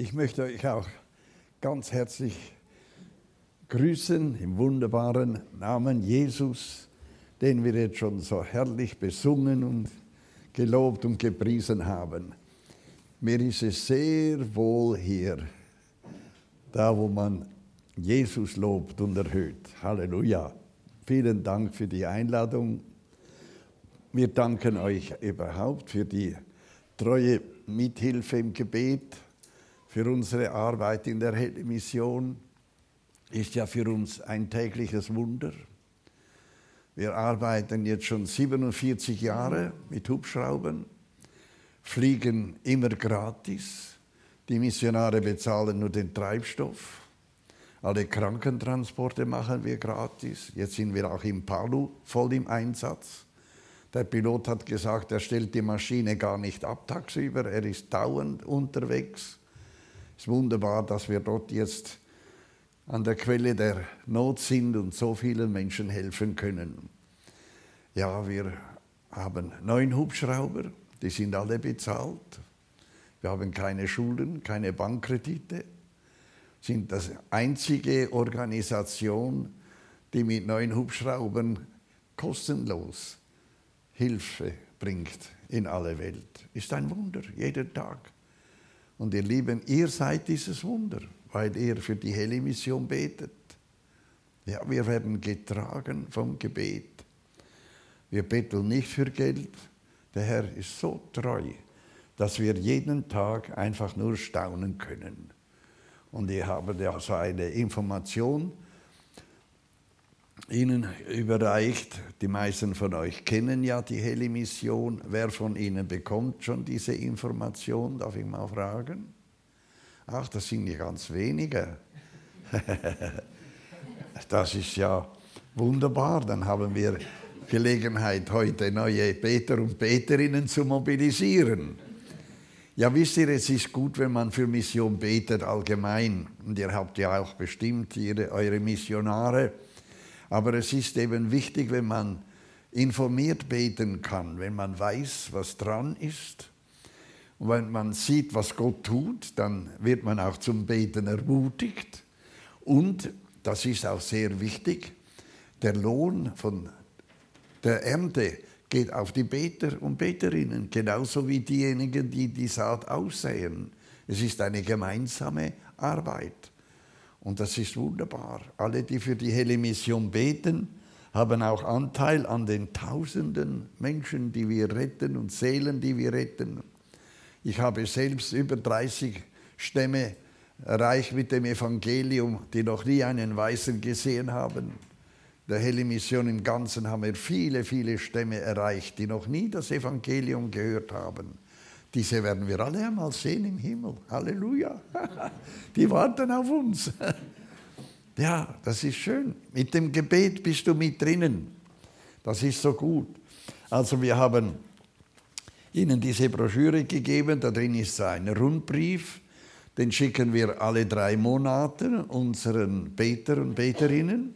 Ich möchte euch auch ganz herzlich grüßen im wunderbaren Namen Jesus, den wir jetzt schon so herrlich besungen und gelobt und gepriesen haben. Mir ist es sehr wohl hier, da wo man Jesus lobt und erhöht. Halleluja. Vielen Dank für die Einladung. Wir danken euch überhaupt für die treue Mithilfe im Gebet für unsere Arbeit in der Mission ist ja für uns ein tägliches Wunder. Wir arbeiten jetzt schon 47 Jahre mit Hubschraubern, fliegen immer gratis. Die Missionare bezahlen nur den Treibstoff. Alle Krankentransporte machen wir gratis. Jetzt sind wir auch im Palu voll im Einsatz. Der Pilot hat gesagt, er stellt die Maschine gar nicht ab tagsüber, er ist dauernd unterwegs. Es ist wunderbar, dass wir dort jetzt an der Quelle der Not sind und so vielen Menschen helfen können. Ja, wir haben neun Hubschrauber, die sind alle bezahlt. Wir haben keine Schulden, keine Bankkredite. Sind das einzige Organisation, die mit neun Hubschraubern kostenlos Hilfe bringt in alle Welt. Ist ein Wunder, jeden Tag. Und ihr Lieben, ihr seid dieses Wunder, weil ihr für die helle Mission betet. Ja, wir werden getragen vom Gebet. Wir betteln nicht für Geld. Der Herr ist so treu, dass wir jeden Tag einfach nur staunen können. Und ich habe ja so eine Information Ihnen überreicht. Die meisten von euch kennen ja die helle Mission. Wer von Ihnen bekommt schon diese Information? Darf ich mal fragen? Ach, das sind ja ganz wenige. das ist ja wunderbar. Dann haben wir Gelegenheit, heute neue Beter und Beterinnen zu mobilisieren. Ja, wisst ihr, es ist gut, wenn man für Mission betet allgemein. Und ihr habt ja auch bestimmt ihre, eure Missionare aber es ist eben wichtig, wenn man informiert beten kann, wenn man weiß, was dran ist. Und wenn man sieht, was Gott tut, dann wird man auch zum Beten ermutigt. Und, das ist auch sehr wichtig, der Lohn von der Ernte geht auf die Beter und Beterinnen, genauso wie diejenigen, die die Saat aussäen. Es ist eine gemeinsame Arbeit. Und das ist wunderbar. Alle, die für die helle Mission beten, haben auch Anteil an den tausenden Menschen, die wir retten und Seelen, die wir retten. Ich habe selbst über 30 Stämme erreicht mit dem Evangelium, die noch nie einen Weißen gesehen haben. Der helle Mission im Ganzen haben wir viele, viele Stämme erreicht, die noch nie das Evangelium gehört haben. Diese werden wir alle einmal sehen im Himmel. Halleluja. Die warten auf uns. Ja, das ist schön. Mit dem Gebet bist du mit drinnen. Das ist so gut. Also wir haben Ihnen diese Broschüre gegeben. Da drin ist ein Rundbrief. Den schicken wir alle drei Monate unseren Beter und Beterinnen.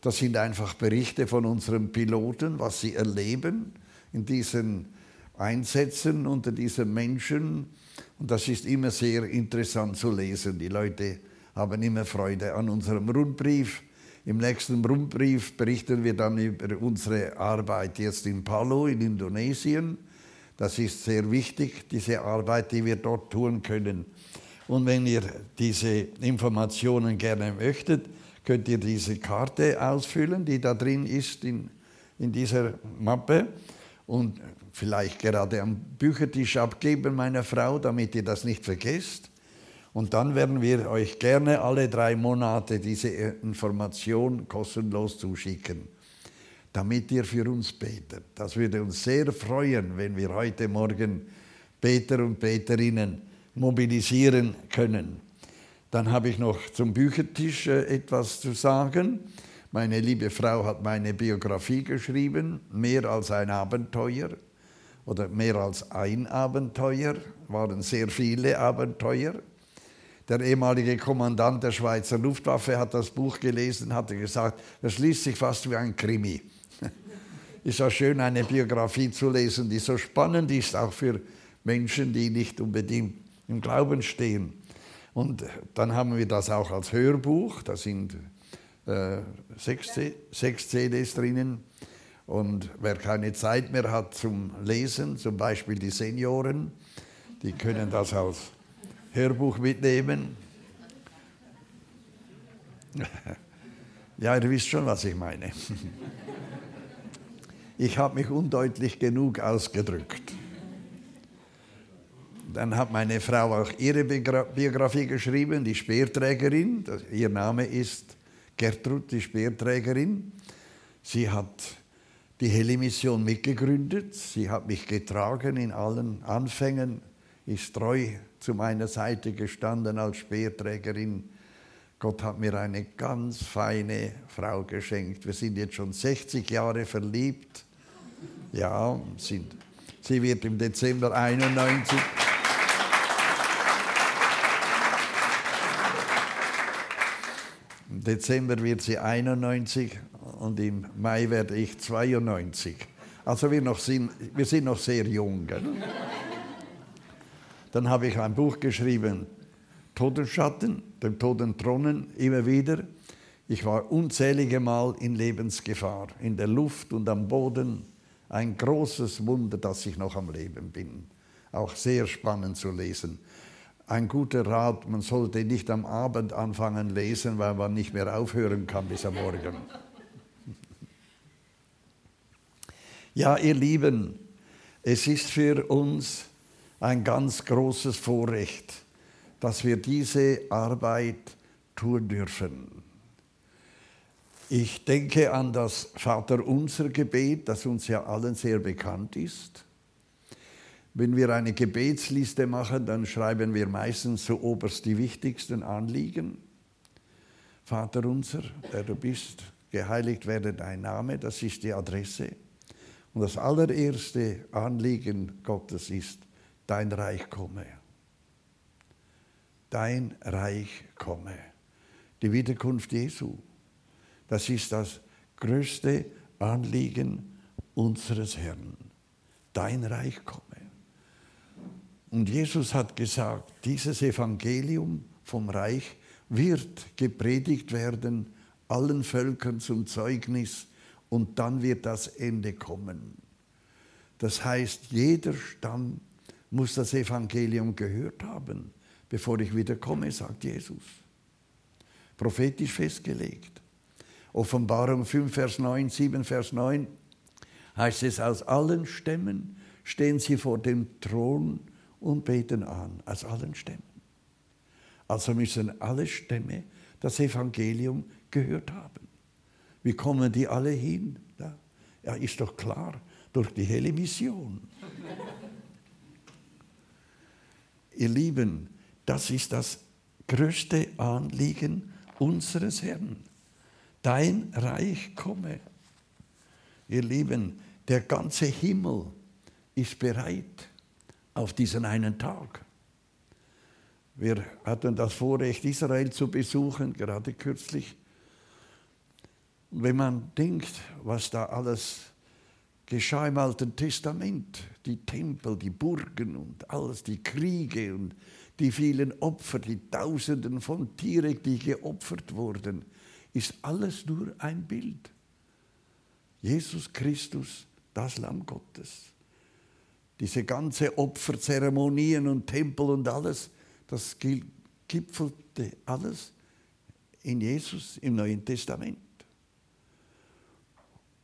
Das sind einfach Berichte von unseren Piloten, was sie erleben in diesen einsetzen unter diesen Menschen. Und das ist immer sehr interessant zu lesen. Die Leute haben immer Freude an unserem Rundbrief. Im nächsten Rundbrief berichten wir dann über unsere Arbeit jetzt in Palu in Indonesien. Das ist sehr wichtig, diese Arbeit, die wir dort tun können. Und wenn ihr diese Informationen gerne möchtet, könnt ihr diese Karte ausfüllen, die da drin ist in, in dieser Mappe. Und vielleicht gerade am Büchertisch abgeben meiner Frau, damit ihr das nicht vergesst. Und dann werden wir euch gerne alle drei Monate diese Information kostenlos zuschicken, damit ihr für uns betet. Das würde uns sehr freuen, wenn wir heute Morgen Beter und Beterinnen mobilisieren können. Dann habe ich noch zum Büchertisch äh, etwas zu sagen. Meine liebe Frau hat meine Biografie geschrieben, mehr als ein Abenteuer oder mehr als ein Abenteuer, waren sehr viele Abenteuer. Der ehemalige Kommandant der Schweizer Luftwaffe hat das Buch gelesen, hatte gesagt, das liest sich fast wie ein Krimi. ist auch schön, eine Biografie zu lesen, die so spannend ist, auch für Menschen, die nicht unbedingt im Glauben stehen. Und dann haben wir das auch als Hörbuch, da sind äh, sechs, sechs CDs drinnen. Und wer keine Zeit mehr hat zum Lesen, zum Beispiel die Senioren, die können das als Hörbuch mitnehmen. Ja, ihr wisst schon, was ich meine. Ich habe mich undeutlich genug ausgedrückt. Dann hat meine Frau auch ihre Biografie geschrieben, die Speerträgerin. Ihr Name ist Gertrud, die Speerträgerin. Sie hat die Helle Mission mitgegründet. Sie hat mich getragen in allen Anfängen, ist treu zu meiner Seite gestanden als Speerträgerin. Gott hat mir eine ganz feine Frau geschenkt. Wir sind jetzt schon 60 Jahre verliebt. Ja, sind, sie wird im Dezember 91. Im Dezember wird sie 91 und im Mai werde ich 92. Also wir, noch sind, wir sind noch sehr jung. Dann habe ich ein Buch geschrieben, Todenschatten, dem Todentronnen, immer wieder. Ich war unzählige Mal in Lebensgefahr, in der Luft und am Boden. Ein großes Wunder, dass ich noch am Leben bin. Auch sehr spannend zu lesen. Ein guter Rat, man sollte nicht am Abend anfangen lesen, weil man nicht mehr aufhören kann bis am Morgen. Ja, ihr Lieben, es ist für uns ein ganz großes Vorrecht, dass wir diese Arbeit tun dürfen. Ich denke an das Vaterunser Gebet, das uns ja allen sehr bekannt ist. Wenn wir eine Gebetsliste machen, dann schreiben wir meistens so oberst die wichtigsten Anliegen. Vater unser, der du bist, geheiligt werde dein Name, das ist die Adresse. Und das allererste Anliegen Gottes ist, dein Reich komme. Dein Reich komme. Die Wiederkunft Jesu. Das ist das größte Anliegen unseres Herrn. Dein Reich komme. Und Jesus hat gesagt, dieses Evangelium vom Reich wird gepredigt werden allen Völkern zum Zeugnis und dann wird das Ende kommen. Das heißt, jeder Stamm muss das Evangelium gehört haben, bevor ich wiederkomme, sagt Jesus. Prophetisch festgelegt. Offenbarung 5, Vers 9, 7, Vers 9 heißt es, aus allen Stämmen stehen sie vor dem Thron und beten an, aus allen Stämmen. Also müssen alle Stämme das Evangelium gehört haben. Wie kommen die alle hin? Ja, ist doch klar, durch die helle Mission. Ihr Lieben, das ist das größte Anliegen unseres Herrn dein Reich komme. Ihr Lieben, der ganze Himmel ist bereit auf diesen einen Tag. Wir hatten das Vorrecht, Israel zu besuchen, gerade kürzlich. Wenn man denkt, was da alles geschah im Alten Testament, die Tempel, die Burgen und alles, die Kriege und die vielen Opfer, die Tausenden von Tieren, die geopfert wurden, ist alles nur ein Bild. Jesus Christus, das Lamm Gottes. Diese ganze Opferzeremonien und Tempel und alles, das gipfelte alles in Jesus im Neuen Testament.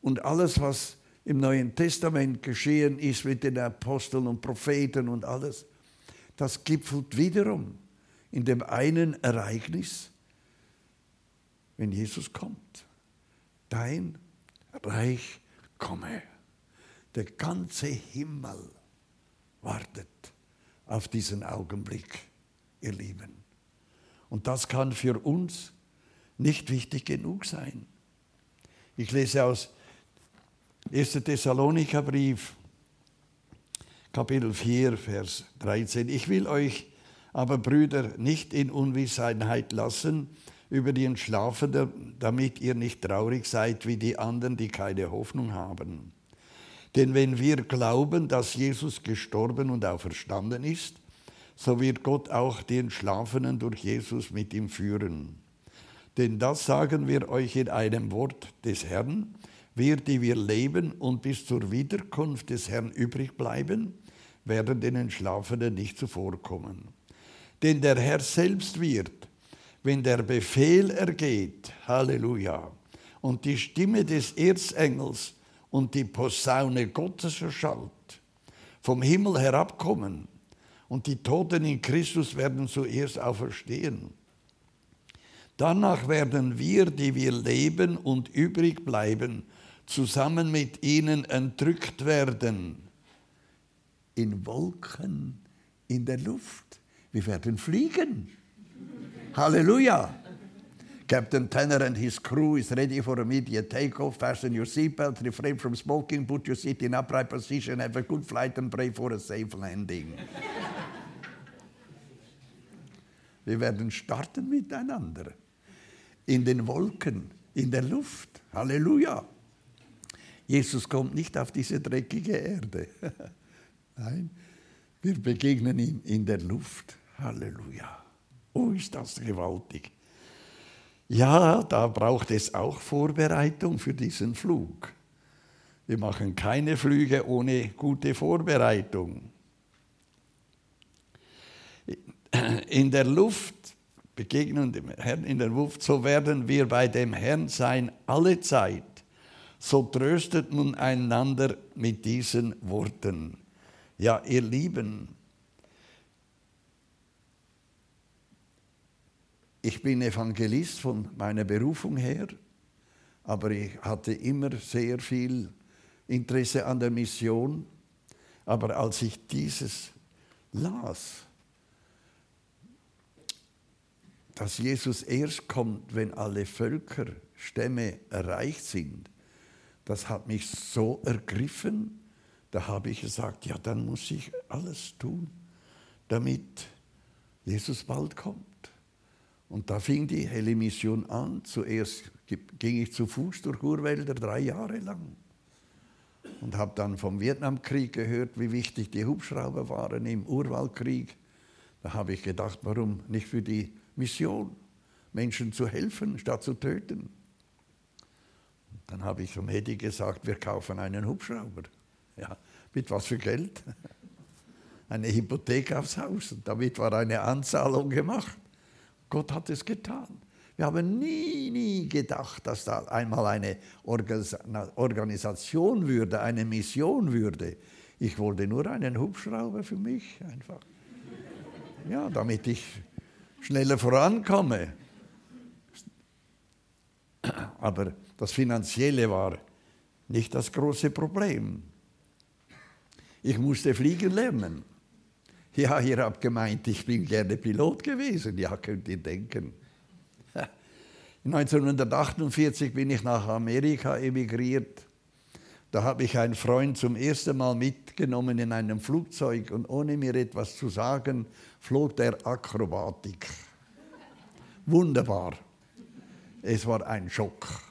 Und alles, was im Neuen Testament geschehen ist mit den Aposteln und Propheten und alles, das gipfelt wiederum in dem einen Ereignis, wenn Jesus kommt. Dein Reich komme. Der ganze Himmel wartet auf diesen Augenblick, ihr Lieben. Und das kann für uns nicht wichtig genug sein. Ich lese aus 1. Thessalonicher Brief, Kapitel 4, Vers 13. Ich will euch aber, Brüder, nicht in Unwissenheit lassen, über die Entschlafenen, damit ihr nicht traurig seid wie die anderen, die keine Hoffnung haben. Denn wenn wir glauben, dass Jesus gestorben und auferstanden ist, so wird Gott auch die Entschlafenen durch Jesus mit ihm führen. Denn das sagen wir euch in einem Wort des Herrn, wir, die wir leben und bis zur Wiederkunft des Herrn übrig bleiben, werden den Entschlafenen nicht zuvorkommen. Denn der Herr selbst wird, wenn der Befehl ergeht, Halleluja, und die Stimme des Erzengels und die Posaune Gottes erschallt, vom Himmel herabkommen, und die Toten in Christus werden zuerst auferstehen. Danach werden wir, die wir leben und übrig bleiben, zusammen mit ihnen entrückt werden. In Wolken, in der Luft. Wir werden fliegen. Halleluja. Captain Tanner and his crew is ready for immediate takeoff. Fasten your seatbelt, refrain from smoking, put your seat in upright position, have a good flight and pray for a safe landing. Wir werden starten miteinander. In den Wolken, in der Luft. Halleluja. Jesus kommt nicht auf diese dreckige Erde. Nein, wir begegnen ihm in der Luft. Halleluja. Oh, ist das gewaltig. Ja, da braucht es auch Vorbereitung für diesen Flug. Wir machen keine Flüge ohne gute Vorbereitung. In der Luft, begegnen dem Herrn in der Luft, so werden wir bei dem Herrn sein alle Zeit. So tröstet nun einander mit diesen Worten. Ja, ihr Lieben, Ich bin Evangelist von meiner Berufung her, aber ich hatte immer sehr viel Interesse an der Mission. Aber als ich dieses las, dass Jesus erst kommt, wenn alle Völker, Stämme erreicht sind, das hat mich so ergriffen, da habe ich gesagt, ja, dann muss ich alles tun, damit Jesus bald kommt. Und da fing die helle Mission an. Zuerst ging ich zu Fuß durch Urwälder drei Jahre lang und habe dann vom Vietnamkrieg gehört, wie wichtig die Hubschrauber waren im Urwaldkrieg. Da habe ich gedacht, warum nicht für die Mission, Menschen zu helfen, statt zu töten. Dann habe ich zum Hedi gesagt, wir kaufen einen Hubschrauber. Ja, mit was für Geld? Eine Hypothek aufs Haus. Und damit war eine Anzahlung gemacht. Gott hat es getan. Wir haben nie, nie gedacht, dass da einmal eine Organisation würde, eine Mission würde. Ich wollte nur einen Hubschrauber für mich einfach. Ja, damit ich schneller vorankomme. Aber das Finanzielle war nicht das große Problem. Ich musste fliegen lernen. Ja, ihr habt gemeint, ich bin gerne Pilot gewesen. Ja, könnt ihr denken. 1948 bin ich nach Amerika emigriert. Da habe ich einen Freund zum ersten Mal mitgenommen in einem Flugzeug und ohne mir etwas zu sagen, flog der Akrobatik. Wunderbar. Es war ein Schock.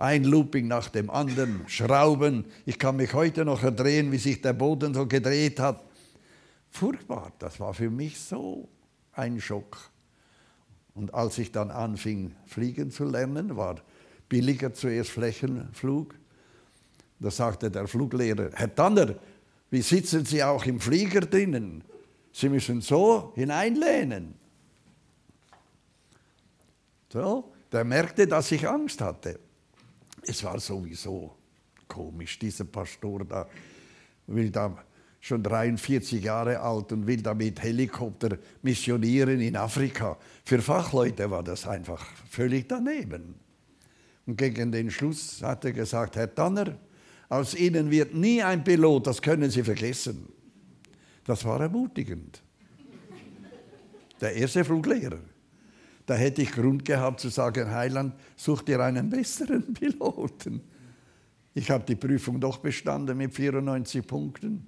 Ein Looping nach dem anderen, Schrauben. Ich kann mich heute noch erdrehen, wie sich der Boden so gedreht hat furchtbar. Das war für mich so ein Schock. Und als ich dann anfing, fliegen zu lernen, war billiger zuerst Flächenflug. Da sagte der Fluglehrer, Herr Tanner, wie sitzen Sie auch im Flieger drinnen? Sie müssen so hineinlehnen. So, der merkte, dass ich Angst hatte. Es war sowieso komisch, dieser Pastor da will da schon 43 Jahre alt und will damit Helikopter missionieren in Afrika. Für Fachleute war das einfach völlig daneben. Und gegen den Schluss hat er gesagt, Herr Tanner, aus Ihnen wird nie ein Pilot, das können Sie vergessen. Das war ermutigend. Der erste Fluglehrer. Da hätte ich Grund gehabt zu sagen, Heiland, such dir einen besseren Piloten. Ich habe die Prüfung doch bestanden mit 94 Punkten.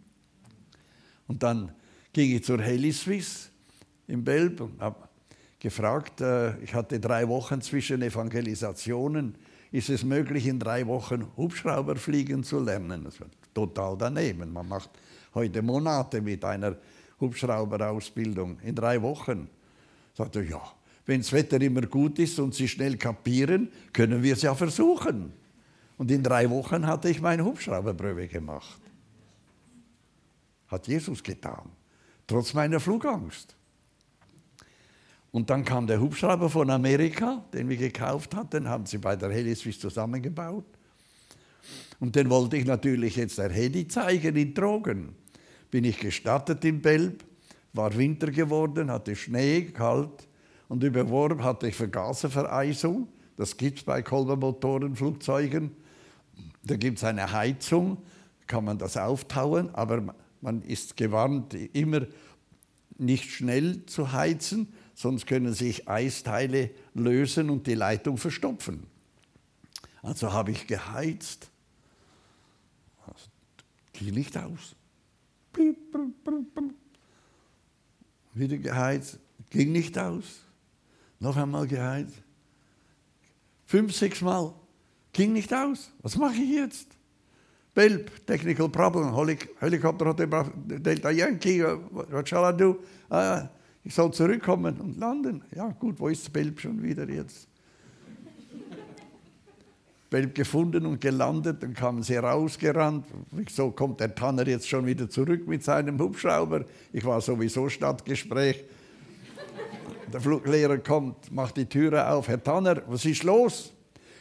Und dann ging ich zur Heli Swiss in Belb und habe gefragt, äh, ich hatte drei Wochen zwischen Evangelisationen, ist es möglich, in drei Wochen Hubschrauber fliegen zu lernen? Das war total daneben. Man macht heute Monate mit einer Hubschrauberausbildung in drei Wochen. Sagte ja, wenn das Wetter immer gut ist und Sie schnell kapieren, können wir es ja versuchen. Und in drei Wochen hatte ich meine Hubschrauberprüfe gemacht. Hat Jesus getan, trotz meiner Flugangst. Und dann kam der Hubschrauber von Amerika, den wir gekauft hatten, haben sie bei der Heliswiss zusammengebaut. Und den wollte ich natürlich jetzt der Heli zeigen in Drogen. Bin ich gestartet in Belb, war Winter geworden, hatte Schnee, kalt und über Worm hatte ich Vergaservereisung. Das gibt es bei Kolbenmotorenflugzeugen. Da gibt es eine Heizung, kann man das auftauen, aber man ist gewarnt, immer nicht schnell zu heizen, sonst können sich Eisteile lösen und die Leitung verstopfen. Also habe ich geheizt, ging nicht aus. Wieder geheizt, ging nicht aus. Noch einmal geheizt. Fünf, sechs Mal, ging nicht aus. Was mache ich jetzt? Belp, technical problem, Helikopter Delta Yankee, what shall I do? Ah, ich soll zurückkommen und landen. Ja, gut, wo ist Belp schon wieder jetzt? Belp gefunden und gelandet, dann kamen sie rausgerannt. Wieso kommt der Tanner jetzt schon wieder zurück mit seinem Hubschrauber? Ich war sowieso Stadtgespräch. Der Fluglehrer kommt, macht die Türe auf. Herr Tanner, was ist los?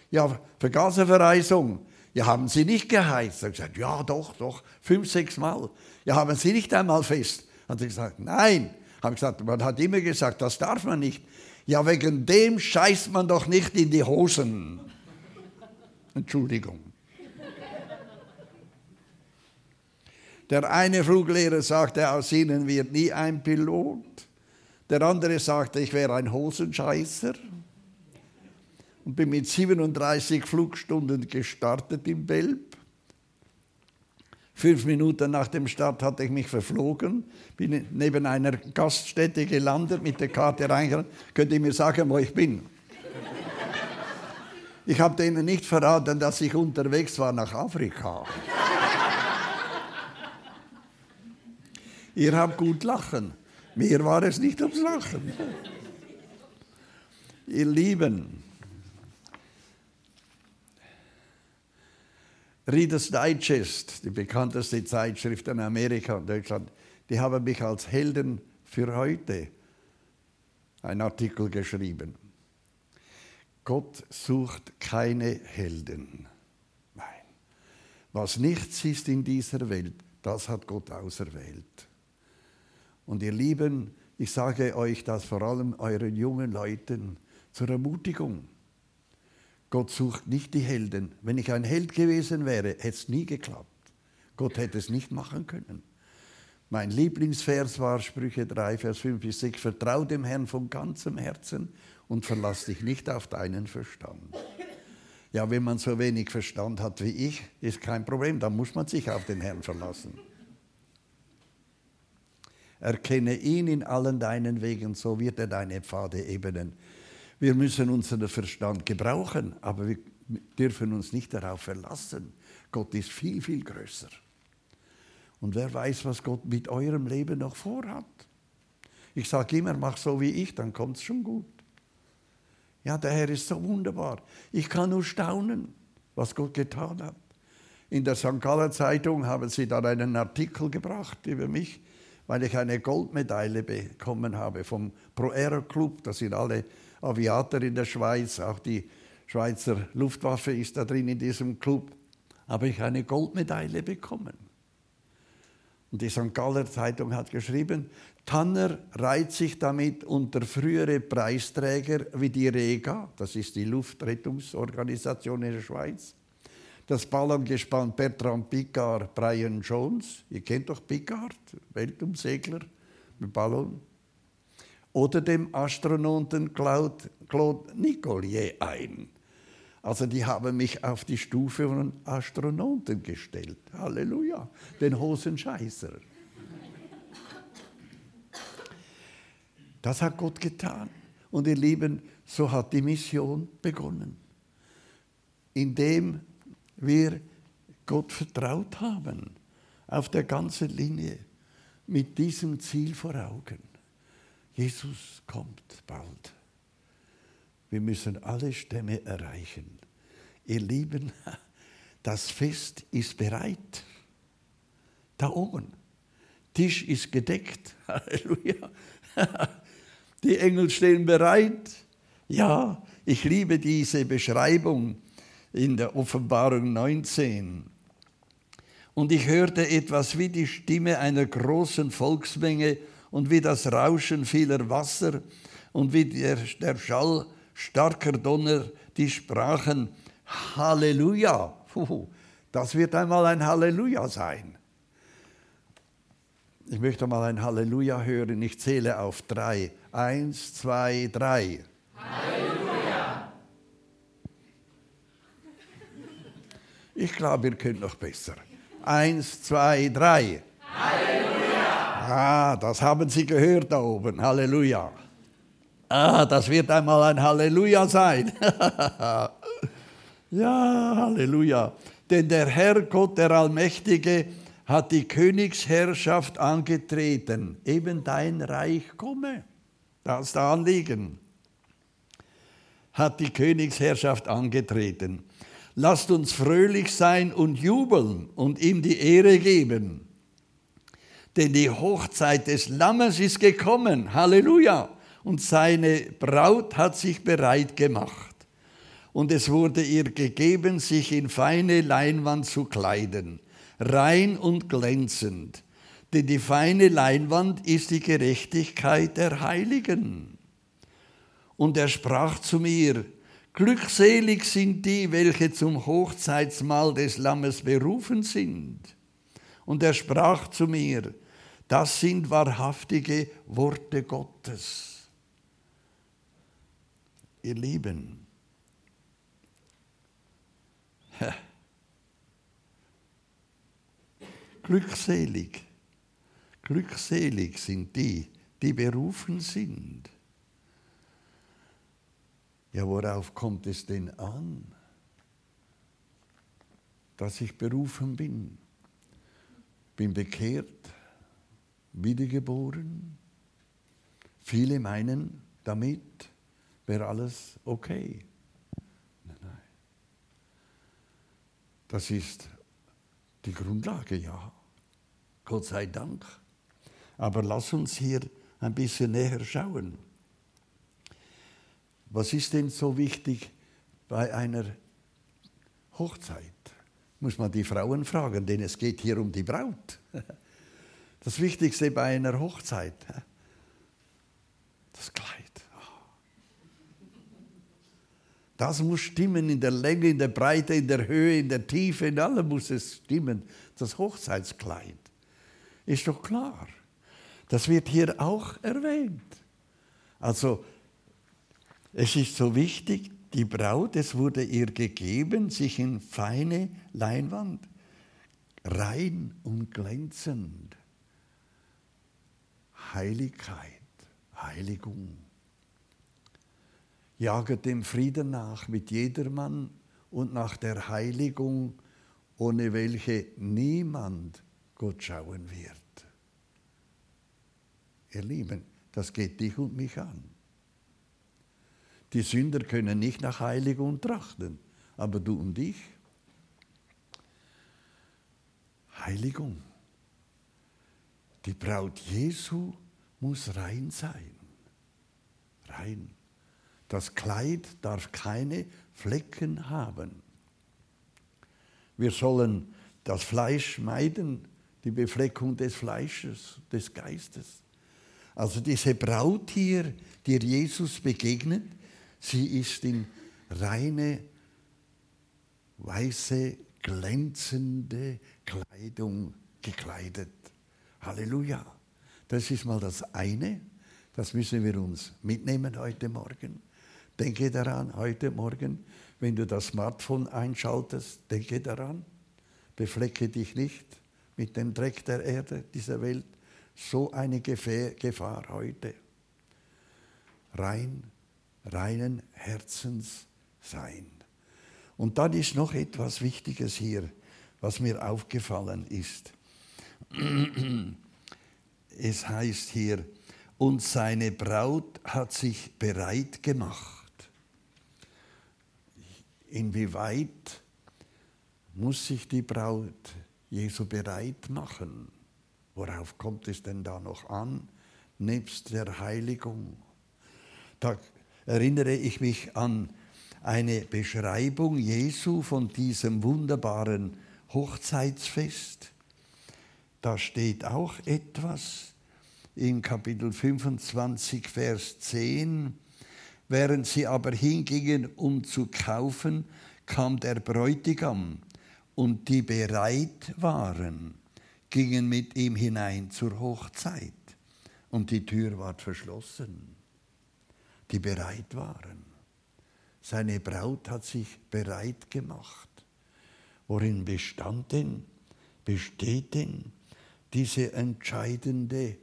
Ja, Vergaservereisung. Ja, haben Sie nicht geheizt? Er hat gesagt, ja, doch, doch, fünf, sechs Mal. Ja, haben Sie nicht einmal fest? Hat er gesagt, nein. Habe gesagt, man hat immer gesagt, das darf man nicht. Ja, wegen dem scheißt man doch nicht in die Hosen. Entschuldigung. Der eine Fluglehrer sagte, aus Ihnen wird nie ein Pilot. Der andere sagte, ich wäre ein Hosenscheißer. Und bin mit 37 Flugstunden gestartet in Belb. Fünf Minuten nach dem Start hatte ich mich verflogen, bin neben einer Gaststätte gelandet, mit der Karte reingegangen. Könnt ihr mir sagen, wo ich bin? Ich habe denen nicht verraten, dass ich unterwegs war nach Afrika. Ihr habt gut lachen. Mir war es nicht ums Lachen. Ihr Lieben, Reader's Digest, die bekannteste Zeitschrift in Amerika und Deutschland, die haben mich als Helden für heute einen Artikel geschrieben. Gott sucht keine Helden. Nein. Was nichts ist in dieser Welt, das hat Gott auserwählt. Und ihr Lieben, ich sage euch das vor allem euren jungen Leuten zur Ermutigung. Gott sucht nicht die Helden. Wenn ich ein Held gewesen wäre, hätte es nie geklappt. Gott hätte es nicht machen können. Mein Lieblingsvers war Sprüche 3, Vers 5 bis 6. Vertrau dem Herrn von ganzem Herzen und verlass dich nicht auf deinen Verstand. Ja, wenn man so wenig Verstand hat wie ich, ist kein Problem, dann muss man sich auf den Herrn verlassen. Erkenne ihn in allen deinen Wegen, so wird er deine Pfade ebnen. Wir müssen unseren Verstand gebrauchen, aber wir dürfen uns nicht darauf verlassen. Gott ist viel, viel größer. Und wer weiß, was Gott mit eurem Leben noch vorhat. Ich sage immer, mach so wie ich, dann kommt es schon gut. Ja, der Herr ist so wunderbar. Ich kann nur staunen, was Gott getan hat. In der St. Galler Zeitung haben sie dann einen Artikel gebracht über mich, weil ich eine Goldmedaille bekommen habe vom Pro Aero Club. Das sind alle Aviator in der Schweiz, auch die Schweizer Luftwaffe ist da drin in diesem Club. Habe ich eine Goldmedaille bekommen. Und die St. Galler Zeitung hat geschrieben, Tanner reiht sich damit unter frühere Preisträger wie die Rega, das ist die Luftrettungsorganisation in der Schweiz, das Ballongespann Bertrand Piccard, Brian Jones, ihr kennt doch Piccard, Weltumsegler mit Ballon, oder dem Astronauten Claude, Claude Nicolier ein. Also die haben mich auf die Stufe von Astronauten gestellt. Halleluja, den Hosenscheißer. Das hat Gott getan. Und ihr Lieben, so hat die Mission begonnen. Indem wir Gott vertraut haben, auf der ganzen Linie. mit diesem Ziel vor Augen. Jesus kommt bald. Wir müssen alle Stämme erreichen. Ihr Lieben, das Fest ist bereit. Da oben. Tisch ist gedeckt. Halleluja. Die Engel stehen bereit. Ja, ich liebe diese Beschreibung in der Offenbarung 19. Und ich hörte etwas wie die Stimme einer großen Volksmenge und wie das Rauschen vieler Wasser und wie der, der Schall starker Donner, die sprachen, Halleluja. Das wird einmal ein Halleluja sein. Ich möchte mal ein Halleluja hören. Ich zähle auf drei. Eins, zwei, drei. Halleluja. Ich glaube, ihr könnt noch besser. Eins, zwei, drei. Halleluja. Ah, das haben Sie gehört da oben. Halleluja. Ah, das wird einmal ein Halleluja sein. ja, Halleluja. Denn der Herr Gott, der Allmächtige, hat die Königsherrschaft angetreten. Eben dein Reich komme. Das ist das Anliegen. Hat die Königsherrschaft angetreten. Lasst uns fröhlich sein und jubeln und ihm die Ehre geben. Denn die Hochzeit des Lammes ist gekommen. Halleluja. Und seine Braut hat sich bereit gemacht. Und es wurde ihr gegeben, sich in feine Leinwand zu kleiden, rein und glänzend. Denn die feine Leinwand ist die Gerechtigkeit der Heiligen. Und er sprach zu mir, Glückselig sind die, welche zum Hochzeitsmahl des Lammes berufen sind. Und er sprach zu mir, das sind wahrhaftige Worte Gottes. Ihr Lieben, glückselig, glückselig sind die, die berufen sind. Ja, worauf kommt es denn an? Dass ich berufen bin, bin bekehrt, wiedergeboren. Viele meinen, damit wäre alles okay. Nein, nein. Das ist die Grundlage, ja. Gott sei Dank. Aber lass uns hier ein bisschen näher schauen. Was ist denn so wichtig bei einer Hochzeit? Muss man die Frauen fragen, denn es geht hier um die Braut. Das Wichtigste bei einer Hochzeit, das Kleid. Das muss stimmen in der Länge, in der Breite, in der Höhe, in der Tiefe, in allem muss es stimmen. Das Hochzeitskleid. Ist doch klar. Das wird hier auch erwähnt. Also es ist so wichtig, die Braut, es wurde ihr gegeben, sich in feine Leinwand, rein und glänzend. Heiligkeit, Heiligung. Jaget dem Frieden nach mit jedermann und nach der Heiligung, ohne welche niemand Gott schauen wird. Ihr Lieben, das geht dich und mich an. Die Sünder können nicht nach Heiligung trachten, aber du und ich. Heiligung. Die Braut Jesu muss rein sein. Rein. Das Kleid darf keine Flecken haben. Wir sollen das Fleisch meiden, die Befleckung des Fleisches, des Geistes. Also diese Braut hier, die Jesus begegnet, Sie ist in reine, weiße, glänzende Kleidung gekleidet. Halleluja. Das ist mal das eine. Das müssen wir uns mitnehmen heute Morgen. Denke daran, heute Morgen, wenn du das Smartphone einschaltest, denke daran, beflecke dich nicht mit dem Dreck der Erde, dieser Welt. So eine Gefahr heute. Rein reinen Herzens sein. Und dann ist noch etwas Wichtiges hier, was mir aufgefallen ist. es heißt hier, und seine Braut hat sich bereit gemacht. Inwieweit muss sich die Braut Jesu bereit machen? Worauf kommt es denn da noch an, nebst der Heiligung? Da erinnere ich mich an eine Beschreibung Jesu von diesem wunderbaren Hochzeitsfest. Da steht auch etwas in Kapitel 25, Vers 10. Während sie aber hingingen, um zu kaufen, kam der Bräutigam und die bereit waren, gingen mit ihm hinein zur Hochzeit und die Tür ward verschlossen. Die bereit waren. Seine Braut hat sich bereit gemacht. Worin bestand denn, besteht denn diese entscheidende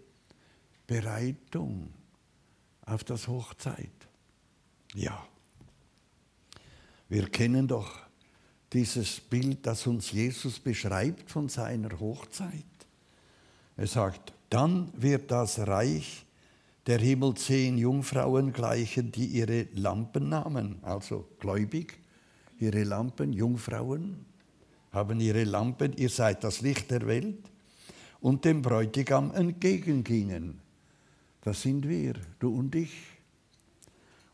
Bereitung auf das Hochzeit? Ja, wir kennen doch dieses Bild, das uns Jesus beschreibt von seiner Hochzeit. Er sagt, dann wird das Reich der Himmel zehn Jungfrauen gleichen, die ihre Lampen nahmen, also gläubig, ihre Lampen, Jungfrauen haben ihre Lampen, ihr seid das Licht der Welt, und dem Bräutigam entgegengingen. Das sind wir, du und ich.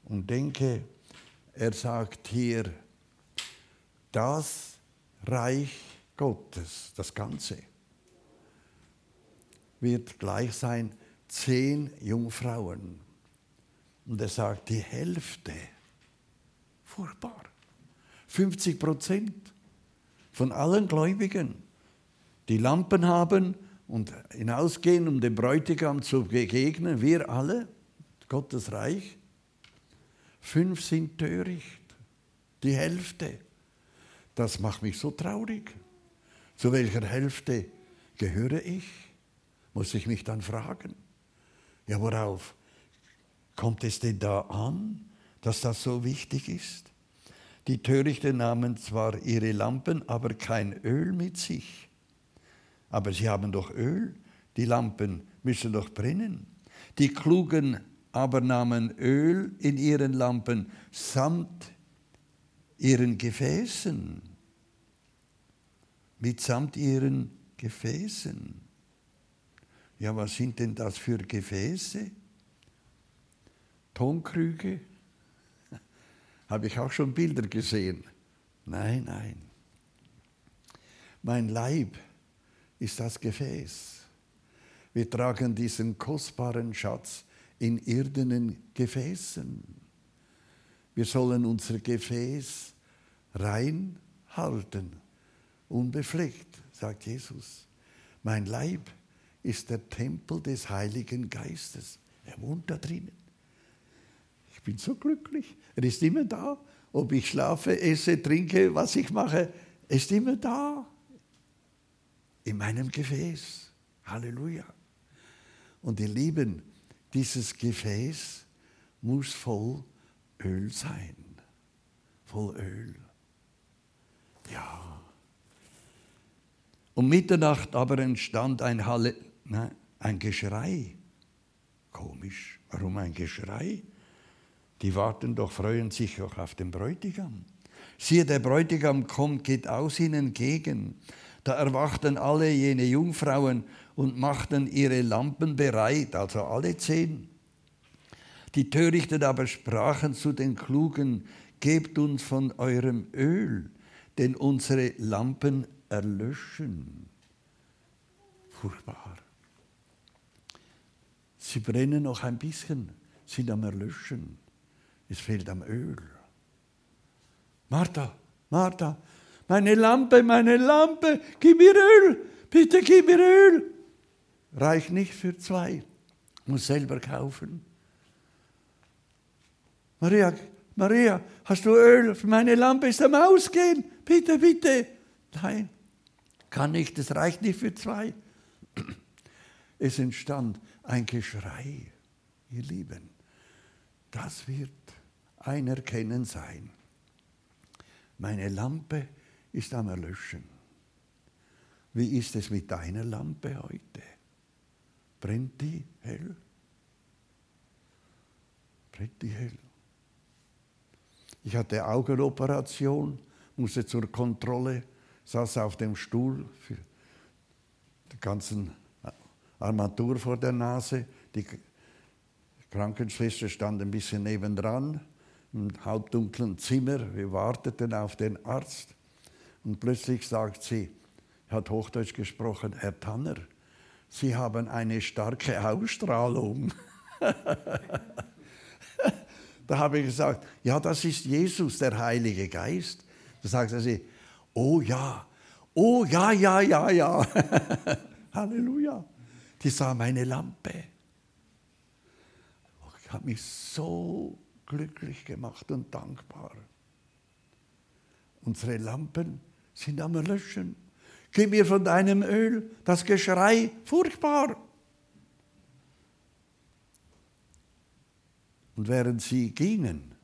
Und denke, er sagt hier, das Reich Gottes, das Ganze, wird gleich sein zehn Jungfrauen. Und er sagt, die Hälfte, furchtbar, 50 Prozent von allen Gläubigen, die Lampen haben und hinausgehen, um dem Bräutigam zu begegnen, wir alle, Gottes Reich, fünf sind töricht, die Hälfte. Das macht mich so traurig. Zu welcher Hälfte gehöre ich? Muss ich mich dann fragen. Ja, worauf kommt es denn da an, dass das so wichtig ist? Die Törichten nahmen zwar ihre Lampen, aber kein Öl mit sich. Aber sie haben doch Öl, die Lampen müssen doch brennen. Die Klugen aber nahmen Öl in ihren Lampen samt ihren Gefäßen. Mitsamt ihren Gefäßen. Ja, was sind denn das für Gefäße? Tonkrüge? Habe ich auch schon Bilder gesehen. Nein, nein. Mein Leib ist das Gefäß. Wir tragen diesen kostbaren Schatz in irdenen Gefäßen. Wir sollen unser Gefäß rein halten, unbefleckt, sagt Jesus. Mein Leib ist der Tempel des Heiligen Geistes. Er wohnt da drinnen. Ich bin so glücklich. Er ist immer da. Ob ich schlafe, esse, trinke, was ich mache, er ist immer da. In meinem Gefäß. Halleluja. Und ihr Lieben, dieses Gefäß muss voll Öl sein. Voll Öl. Ja. Um Mitternacht aber entstand ein Halle, Nein, ein Geschrei. Komisch. Warum ein Geschrei? Die warten doch, freuen sich auch auf den Bräutigam. Siehe, der Bräutigam kommt, geht aus ihnen entgegen. Da erwachten alle jene Jungfrauen und machten ihre Lampen bereit, also alle zehn. Die Törichten aber sprachen zu den Klugen, gebt uns von eurem Öl, denn unsere Lampen erlöschen. Furchtbar. Sie brennen noch ein bisschen, sind am Erlöschen. Es fehlt am Öl. Martha, Martha, meine Lampe, meine Lampe, gib mir Öl, bitte gib mir Öl. Reicht nicht für zwei, muss selber kaufen. Maria, Maria, hast du Öl? Meine Lampe ist am Ausgehen. Bitte, bitte. Nein, kann nicht, es reicht nicht für zwei. Es entstand ein Geschrei, ihr Lieben. Das wird ein Erkennen sein. Meine Lampe ist am Erlöschen. Wie ist es mit deiner Lampe heute? brennt die hell. Brennt die hell. Ich hatte Augenoperation, musste zur Kontrolle, saß auf dem Stuhl für die ganzen Armatur vor der Nase. Die Krankenschwester stand ein bisschen nebendran im halbdunklen Zimmer. Wir warteten auf den Arzt. Und plötzlich sagt sie, hat Hochdeutsch gesprochen, Herr Tanner, Sie haben eine starke Ausstrahlung. Da habe ich gesagt, ja, das ist Jesus, der Heilige Geist. Da sagt sie, oh ja, oh ja, ja, ja, ja. Halleluja. Die sah meine Lampe. Ich habe mich so glücklich gemacht und dankbar. Unsere Lampen sind am Löschen. Gib mir von deinem Öl das Geschrei, furchtbar. Und während sie gingen,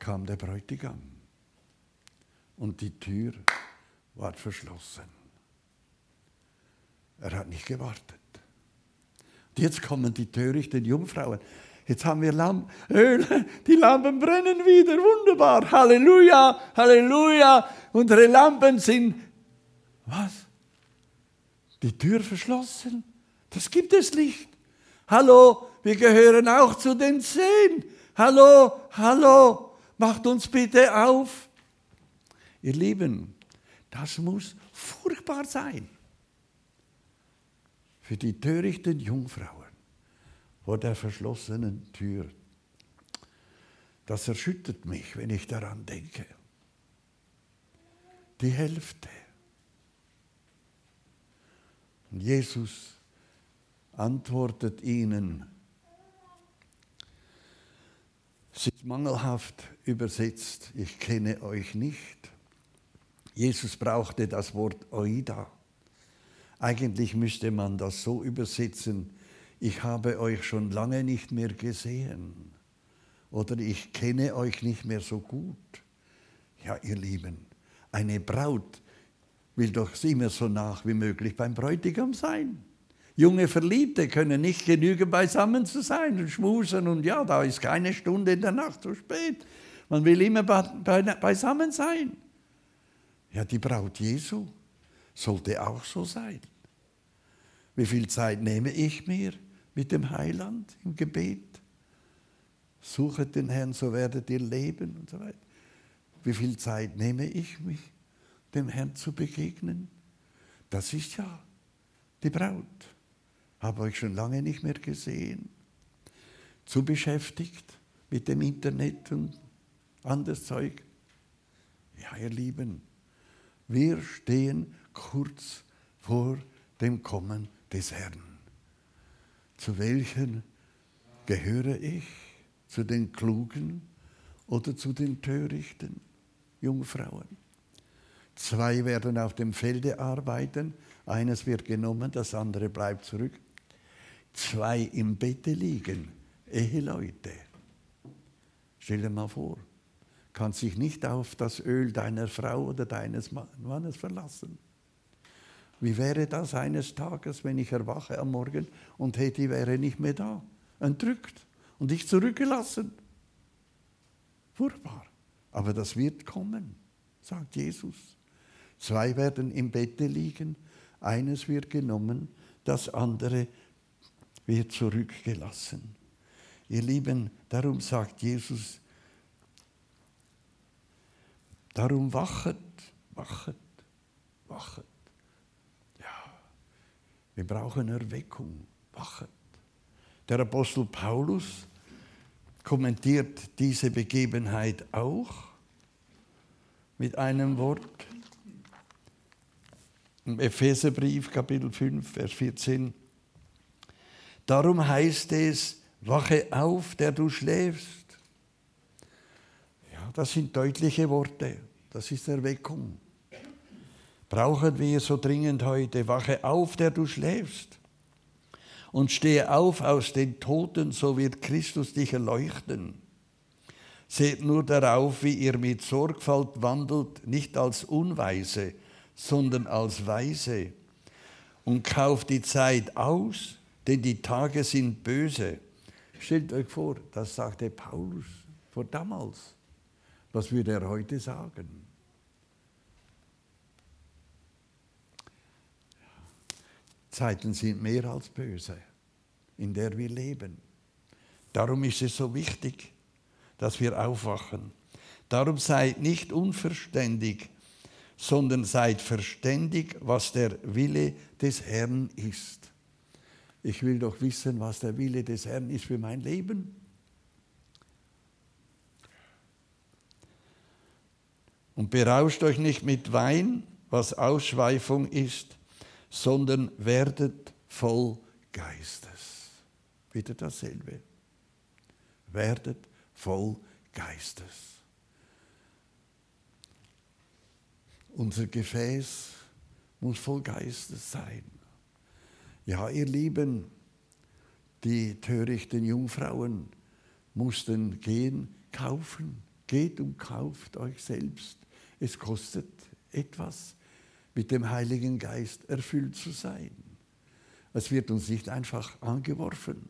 kam der Bräutigam und die Tür war verschlossen. Er hat nicht gewartet. Und jetzt kommen die törichten Jungfrauen. Jetzt haben wir Öl, die Lampen brennen wieder, wunderbar. Halleluja, Halleluja. Unsere Lampen sind, was? Die Tür verschlossen? Das gibt es nicht. Hallo, wir gehören auch zu den Zehn. Hallo, hallo, macht uns bitte auf. Ihr Lieben, das muss furchtbar sein für die törichten Jungfrauen vor der verschlossenen Tür. Das erschüttert mich, wenn ich daran denke. Die Hälfte. Und Jesus antwortet ihnen, es ist mangelhaft übersetzt, ich kenne euch nicht. Jesus brauchte das Wort oida. Eigentlich müsste man das so übersetzen, ich habe euch schon lange nicht mehr gesehen oder ich kenne euch nicht mehr so gut. Ja, ihr Lieben, eine Braut will doch immer so nach wie möglich beim Bräutigam sein. Junge Verliebte können nicht genügen, beisammen zu sein und schmusen und ja, da ist keine Stunde in der Nacht zu spät. Man will immer beisammen sein. Ja, die Braut Jesu sollte auch so sein. Wie viel Zeit nehme ich mir mit dem Heiland im Gebet? Suchet den Herrn, so werdet ihr leben und so weiter. Wie viel Zeit nehme ich mich, dem Herrn zu begegnen? Das ist ja die Braut habe euch schon lange nicht mehr gesehen. Zu beschäftigt mit dem Internet und anderes Zeug. Ja, ihr Lieben, wir stehen kurz vor dem Kommen des Herrn. Zu welchen gehöre ich? Zu den Klugen oder zu den törichten Jungfrauen? Zwei werden auf dem Felde arbeiten, eines wird genommen, das andere bleibt zurück zwei im Bette liegen, Eheleute. Stell dir mal vor, kannst sich nicht auf das Öl deiner Frau oder deines Mannes verlassen. Wie wäre das eines Tages, wenn ich erwache am Morgen und Heti wäre nicht mehr da, entrückt und ich zurückgelassen? Furchtbar. Aber das wird kommen, sagt Jesus. Zwei werden im Bette liegen, eines wird genommen, das andere wird zurückgelassen. Ihr Lieben, darum sagt Jesus, darum wachet, wachet, wachet. Wir brauchen Erweckung, wachet. Der Apostel Paulus kommentiert diese Begebenheit auch mit einem Wort. Im Epheserbrief Kapitel 5, Vers 14. Darum heißt es, wache auf, der du schläfst. Ja, das sind deutliche Worte. Das ist Erweckung. Brauchen wir so dringend heute, wache auf, der du schläfst. Und stehe auf aus den Toten, so wird Christus dich erleuchten. Seht nur darauf, wie ihr mit Sorgfalt wandelt, nicht als Unweise, sondern als Weise und kauft die Zeit aus, denn die Tage sind böse. Stellt euch vor, das sagte Paulus vor damals. Was würde er heute sagen? Zeiten sind mehr als böse, in der wir leben. Darum ist es so wichtig, dass wir aufwachen. Darum seid nicht unverständig, sondern seid verständig, was der Wille des Herrn ist. Ich will doch wissen, was der Wille des Herrn ist für mein Leben. Und berauscht euch nicht mit Wein, was Ausschweifung ist, sondern werdet voll Geistes. Wieder dasselbe. Werdet voll Geistes. Unser Gefäß muss voll Geistes sein. Ja, ihr Lieben, die törichten Jungfrauen mussten gehen, kaufen. Geht und kauft euch selbst. Es kostet etwas mit dem Heiligen Geist erfüllt zu sein. Es wird uns nicht einfach angeworfen.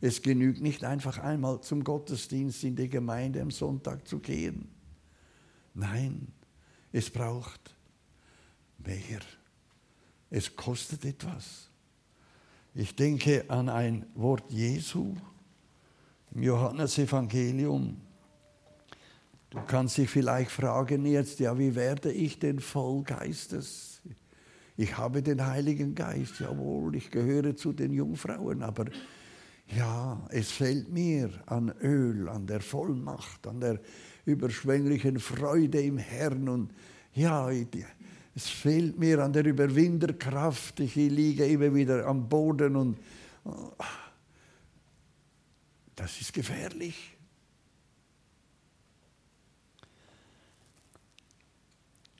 Es genügt nicht einfach einmal zum Gottesdienst in die Gemeinde am Sonntag zu gehen. Nein, es braucht mehr. Es kostet etwas. Ich denke an ein Wort Jesu im Johannesevangelium. Du kannst dich vielleicht fragen jetzt, ja, wie werde ich denn voll Geistes? Ich habe den Heiligen Geist, jawohl, ich gehöre zu den Jungfrauen, aber ja, es fällt mir an Öl, an der Vollmacht, an der überschwänglichen Freude im Herrn und ja, es fehlt mir an der Überwinderkraft. Ich liege immer wieder am Boden und das ist gefährlich.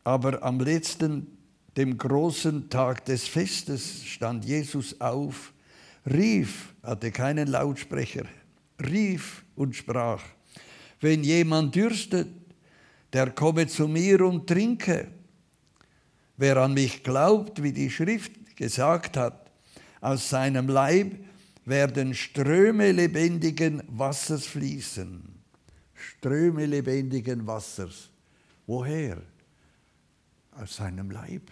Aber am letzten, dem großen Tag des Festes, stand Jesus auf, rief, hatte keinen Lautsprecher, rief und sprach, wenn jemand dürstet, der komme zu mir und trinke. Wer an mich glaubt, wie die Schrift gesagt hat, aus seinem Leib werden Ströme lebendigen Wassers fließen. Ströme lebendigen Wassers. Woher? Aus seinem Leib,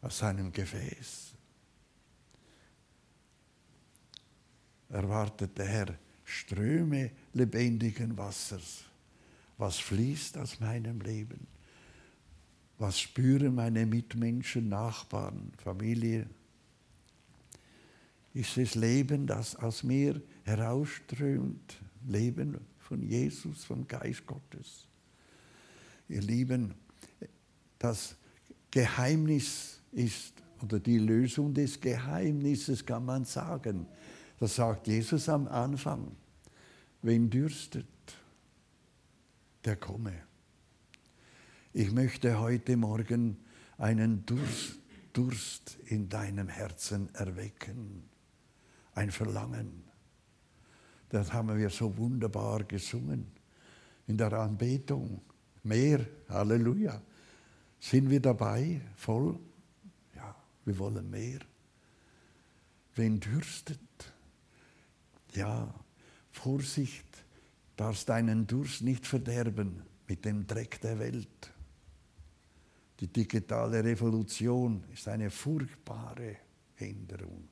aus seinem Gefäß. Erwartet der Herr Ströme lebendigen Wassers. Was fließt aus meinem Leben? Was spüren meine Mitmenschen, Nachbarn, Familie? Ist es Leben, das aus mir herausströmt? Leben von Jesus, vom Geist Gottes. Ihr Lieben, das Geheimnis ist oder die Lösung des Geheimnisses kann man sagen. Das sagt Jesus am Anfang. Wen dürstet, der komme. Ich möchte heute Morgen einen Durst, Durst in deinem Herzen erwecken, ein Verlangen. Das haben wir so wunderbar gesungen in der Anbetung. Mehr, Halleluja. Sind wir dabei voll? Ja, wir wollen mehr. Wen dürstet? Ja, Vorsicht, darfst deinen Durst nicht verderben mit dem Dreck der Welt. Die digitale Revolution ist eine furchtbare Hinderung,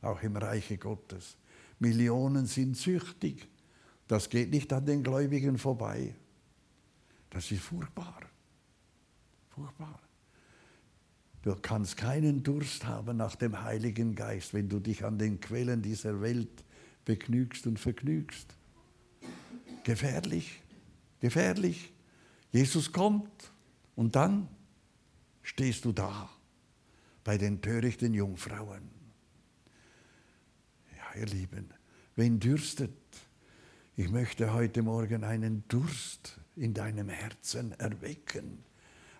auch im Reiche Gottes. Millionen sind süchtig. Das geht nicht an den Gläubigen vorbei. Das ist furchtbar. Furchtbar. Du kannst keinen Durst haben nach dem Heiligen Geist, wenn du dich an den Quellen dieser Welt begnügst und vergnügst. Gefährlich, gefährlich. Jesus kommt und dann stehst du da bei den törichten Jungfrauen. Ja, ihr Lieben, wen dürstet? Ich möchte heute Morgen einen Durst in deinem Herzen erwecken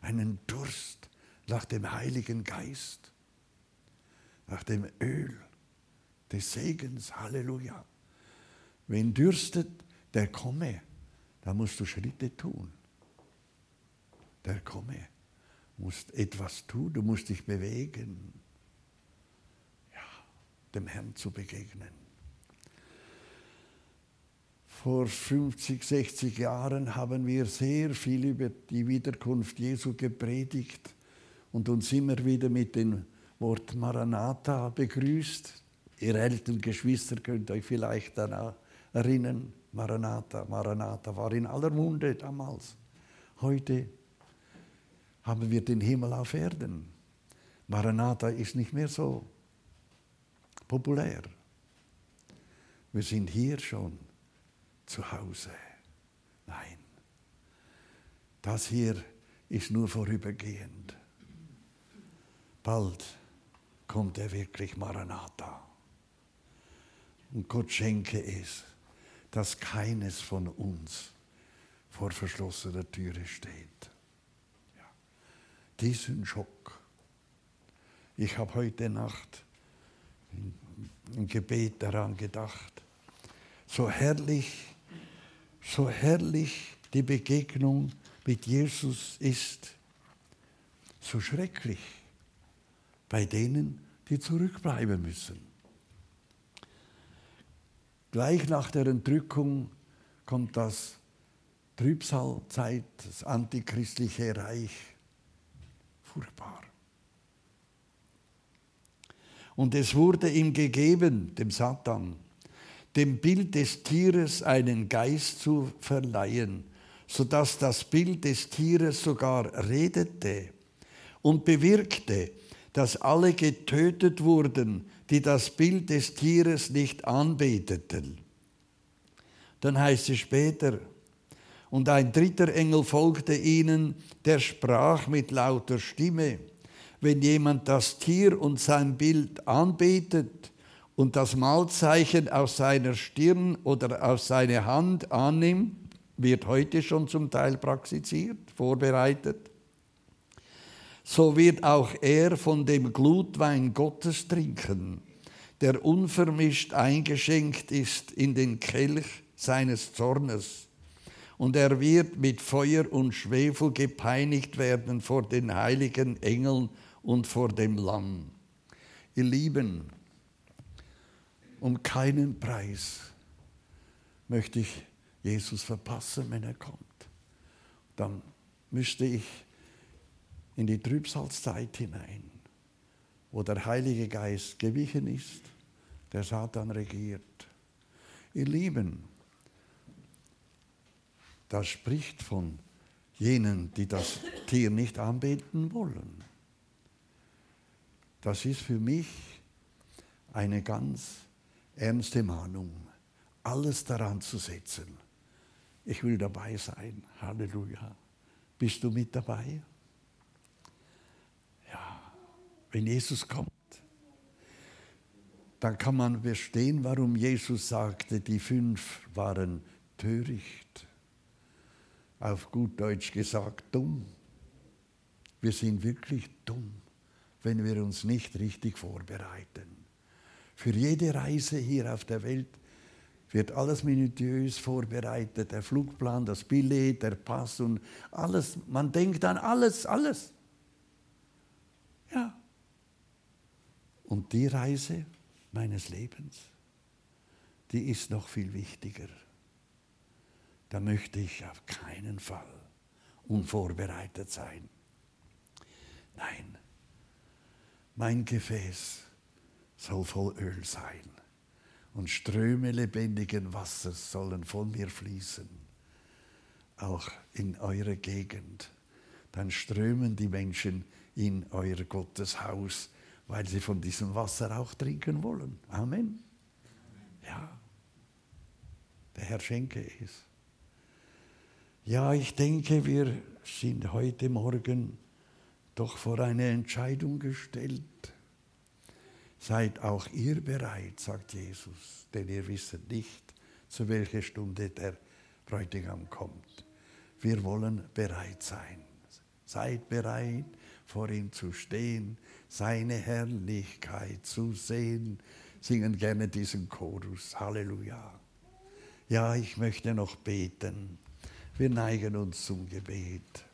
einen Durst nach dem Heiligen Geist, nach dem Öl des Segens. Halleluja. Wen dürstet, der komme. Da musst du Schritte tun. Der komme. musst etwas tun, du musst dich bewegen, ja, dem Herrn zu begegnen. Vor 50, 60 Jahren haben wir sehr viel über die Wiederkunft Jesu gepredigt und uns immer wieder mit dem Wort Maranatha begrüßt. Ihr älteren Geschwister könnt euch vielleicht daran erinnern. Maranatha, Maranatha war in aller Munde damals. Heute haben wir den Himmel auf Erden. Maranatha ist nicht mehr so populär. Wir sind hier schon zu Hause. Nein, das hier ist nur vorübergehend. Bald kommt er wirklich Maranatha. Und Gott schenke es, dass keines von uns vor verschlossener Türe steht. Ja. Diesen Schock. Ich habe heute Nacht im Gebet daran gedacht. So herrlich, so herrlich die Begegnung mit Jesus ist, so schrecklich bei denen, die zurückbleiben müssen. Gleich nach der Entrückung kommt das Trübsalzeit, das antichristliche Reich. Furchtbar. Und es wurde ihm gegeben, dem Satan, dem Bild des Tieres einen Geist zu verleihen, sodass das Bild des Tieres sogar redete und bewirkte, dass alle getötet wurden, die das Bild des Tieres nicht anbeteten. Dann heißt es später, und ein dritter Engel folgte ihnen, der sprach mit lauter Stimme, wenn jemand das Tier und sein Bild anbetet und das Malzeichen aus seiner Stirn oder aus seiner Hand annimmt, wird heute schon zum Teil praktiziert, vorbereitet, so wird auch er von dem Glutwein Gottes trinken, der unvermischt eingeschenkt ist in den Kelch seines Zornes. Und er wird mit Feuer und Schwefel gepeinigt werden vor den heiligen Engeln und vor dem Lamm. Ihr Lieben, um keinen Preis möchte ich Jesus verpassen, wenn er kommt. Dann müsste ich in die Trübsalzeit hinein, wo der Heilige Geist gewichen ist, der Satan regiert. Ihr Lieben, das spricht von jenen, die das Tier nicht anbeten wollen. Das ist für mich eine ganz ernste Mahnung, alles daran zu setzen. Ich will dabei sein. Halleluja. Bist du mit dabei? wenn Jesus kommt, dann kann man verstehen, warum Jesus sagte, die fünf waren töricht. Auf gut Deutsch gesagt, dumm. Wir sind wirklich dumm, wenn wir uns nicht richtig vorbereiten. Für jede Reise hier auf der Welt wird alles minutiös vorbereitet, der Flugplan, das Billett, der Pass und alles. Man denkt an alles, alles. Ja, und die Reise meines Lebens, die ist noch viel wichtiger. Da möchte ich auf keinen Fall unvorbereitet sein. Nein, mein Gefäß soll voll Öl sein und Ströme lebendigen Wassers sollen von mir fließen, auch in eure Gegend. Dann strömen die Menschen in euer Gotteshaus weil sie von diesem Wasser auch trinken wollen. Amen. Ja, der Herr schenke es. Ja, ich denke, wir sind heute Morgen doch vor eine Entscheidung gestellt. Seid auch ihr bereit, sagt Jesus, denn ihr wisst nicht, zu welcher Stunde der Bräutigam kommt. Wir wollen bereit sein. Seid bereit, vor ihm zu stehen, seine Herrlichkeit zu sehen. Singen gerne diesen Chorus. Halleluja. Ja, ich möchte noch beten. Wir neigen uns zum Gebet.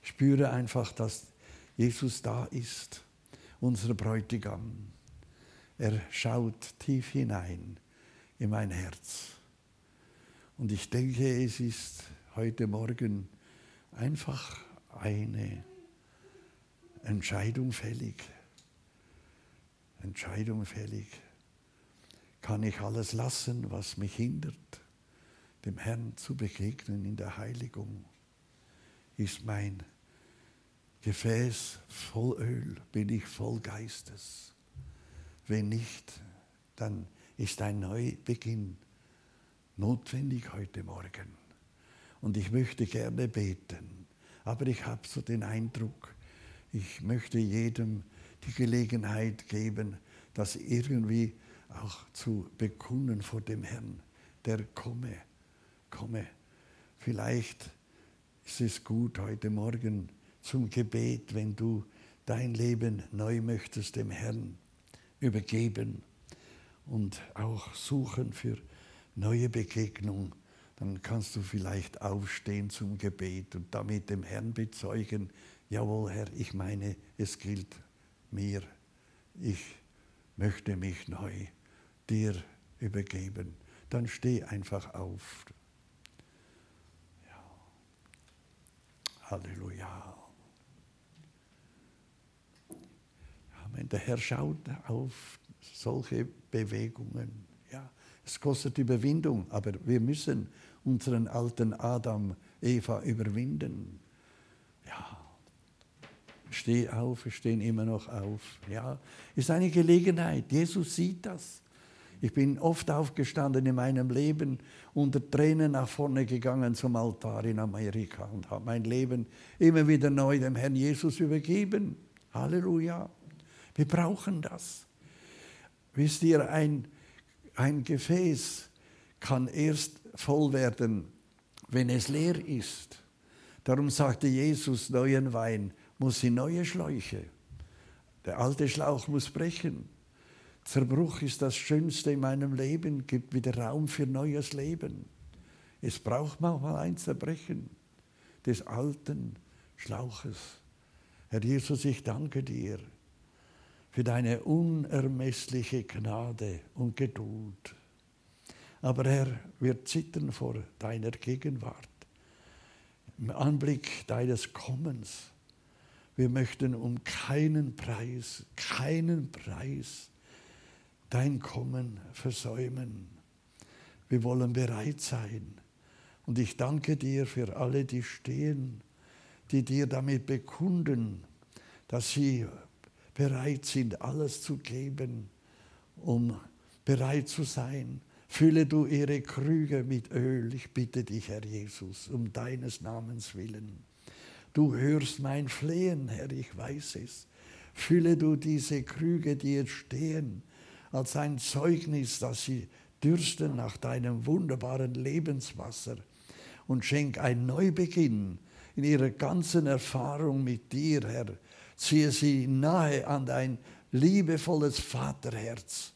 Spüre einfach, dass Jesus da ist, unser Bräutigam. Er schaut tief hinein in mein Herz. Und ich denke, es ist heute Morgen einfach eine Entscheidung fällig. Entscheidung fällig. Kann ich alles lassen, was mich hindert, dem Herrn zu begegnen in der Heiligung? Ist mein Gefäß voll Öl? Bin ich voll Geistes? Wenn nicht, dann ist ein Neubeginn notwendig heute Morgen. Und ich möchte gerne beten, aber ich habe so den Eindruck, ich möchte jedem die Gelegenheit geben, das irgendwie auch zu bekunden vor dem Herrn, der komme, komme. Vielleicht ist es gut heute Morgen zum Gebet, wenn du dein Leben neu möchtest dem Herrn übergeben und auch suchen für neue Begegnung, dann kannst du vielleicht aufstehen zum Gebet und damit dem Herrn bezeugen, jawohl Herr, ich meine, es gilt mir, ich möchte mich neu dir übergeben. Dann steh einfach auf. Ja. Halleluja. Amen. Der Herr schaut auf solche Bewegungen. Ja, es kostet Überwindung, aber wir müssen unseren alten Adam, Eva überwinden. Ja, steh auf, wir stehen immer noch auf. Ja, ist eine Gelegenheit. Jesus sieht das. Ich bin oft aufgestanden in meinem Leben, unter Tränen nach vorne gegangen zum Altar in Amerika und habe mein Leben immer wieder neu dem Herrn Jesus übergeben. Halleluja. Wir brauchen das. Wisst ihr, ein, ein Gefäß kann erst voll werden, wenn es leer ist. Darum sagte Jesus, neuen Wein muss in neue Schläuche. Der alte Schlauch muss brechen. Zerbruch ist das Schönste in meinem Leben, gibt wieder Raum für neues Leben. Es braucht manchmal ein Zerbrechen des alten Schlauches. Herr Jesus, ich danke dir für deine unermessliche Gnade und Geduld. Aber Herr, wir zittern vor deiner Gegenwart, im Anblick deines Kommens. Wir möchten um keinen Preis, keinen Preis dein Kommen versäumen. Wir wollen bereit sein. Und ich danke dir für alle, die stehen, die dir damit bekunden, dass sie bereit sind, alles zu geben, um bereit zu sein. Fülle du ihre Krüge mit Öl, ich bitte dich, Herr Jesus, um deines Namens willen. Du hörst mein Flehen, Herr, ich weiß es. Fülle du diese Krüge, die jetzt stehen, als ein Zeugnis, dass sie dürsten nach deinem wunderbaren Lebenswasser und schenk ein Neubeginn in ihrer ganzen Erfahrung mit dir, Herr, Ziehe sie nahe an dein liebevolles Vaterherz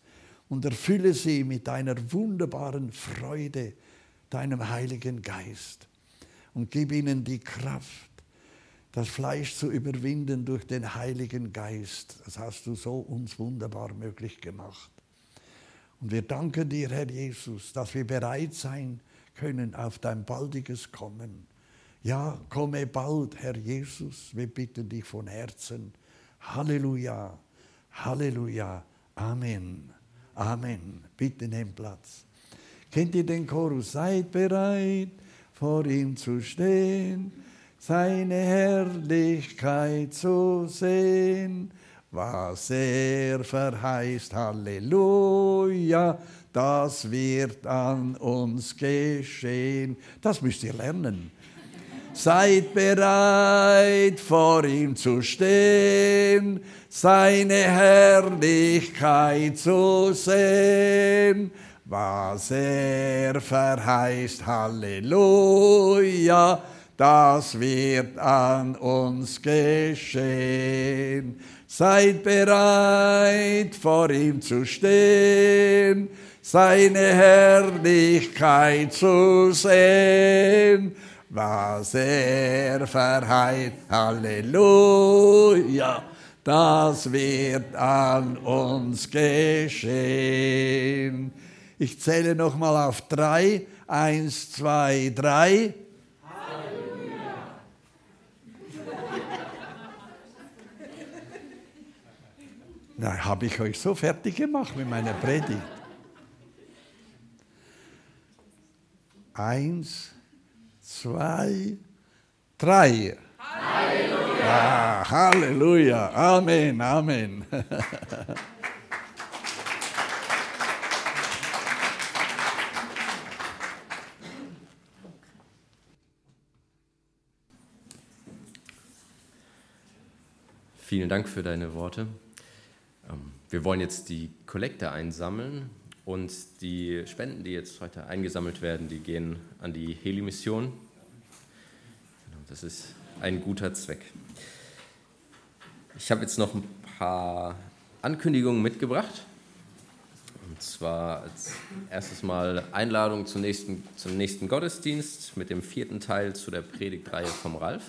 und erfülle sie mit deiner wunderbaren Freude, deinem Heiligen Geist. Und gib ihnen die Kraft, das Fleisch zu überwinden durch den Heiligen Geist. Das hast du so uns wunderbar möglich gemacht. Und wir danken dir, Herr Jesus, dass wir bereit sein können auf dein baldiges Kommen. Ja, komme bald, Herr Jesus, wir bitten dich von Herzen. Halleluja, Halleluja, Amen, Amen. Bitte nehmt Platz. Kennt ihr den Chorus? Seid bereit, vor ihm zu stehen, seine Herrlichkeit zu sehen. Was er verheißt, Halleluja, das wird an uns geschehen. Das müsst ihr lernen. Seid bereit, vor ihm zu stehen, seine Herrlichkeit zu sehen. Was er verheißt, Halleluja, das wird an uns geschehen. Seid bereit, vor ihm zu stehen, seine Herrlichkeit zu sehen was er verheißt. Halleluja, das wird an uns geschehen. Ich zähle nochmal auf drei. Eins, zwei, drei. Na, habe ich euch so fertig gemacht mit meiner Predigt. Eins, zwei, drei. Halleluja. Ah, Halleluja. Amen, Amen. Vielen Dank für deine Worte. Ähm, wir wollen jetzt die Kollekte einsammeln und die Spenden, die jetzt heute eingesammelt werden, die gehen an die Heli-Mission. Das ist ein guter Zweck. Ich habe jetzt noch ein paar Ankündigungen mitgebracht. Und zwar als erstes Mal Einladung zum nächsten, zum nächsten Gottesdienst mit dem vierten Teil zu der Predigtreihe vom Ralf.